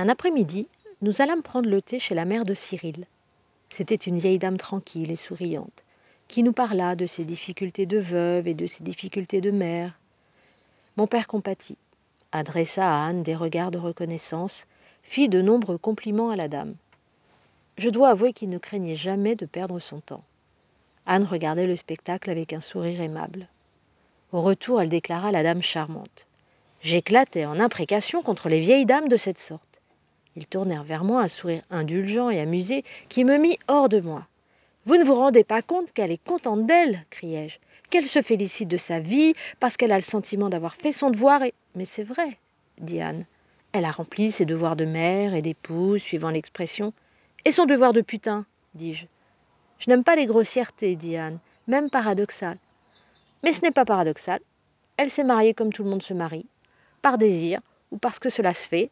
Un après-midi, nous allâmes prendre le thé chez la mère de Cyril. C'était une vieille dame tranquille et souriante, qui nous parla de ses difficultés de veuve et de ses difficultés de mère. Mon père compatit, adressa à Anne des regards de reconnaissance, fit de nombreux compliments à la dame. Je dois avouer qu'il ne craignait jamais de perdre son temps. Anne regardait le spectacle avec un sourire aimable. Au retour, elle déclara la dame charmante. J'éclatais en imprécations contre les vieilles dames de cette sorte. Ils tournèrent vers moi un sourire indulgent et amusé qui me mit hors de moi. Vous ne vous rendez pas compte qu'elle est contente d'elle, criai-je, qu'elle se félicite de sa vie parce qu'elle a le sentiment d'avoir fait son devoir et. Mais c'est vrai, dit Anne. Elle a rempli ses devoirs de mère et d'épouse, suivant l'expression. Et son devoir de putain, dis-je. Je, n'aime pas les grossièretés, dit Anne, même paradoxal. Mais ce n'est pas paradoxal. Elle s'est mariée comme tout le monde se marie, par désir ou parce que cela se fait,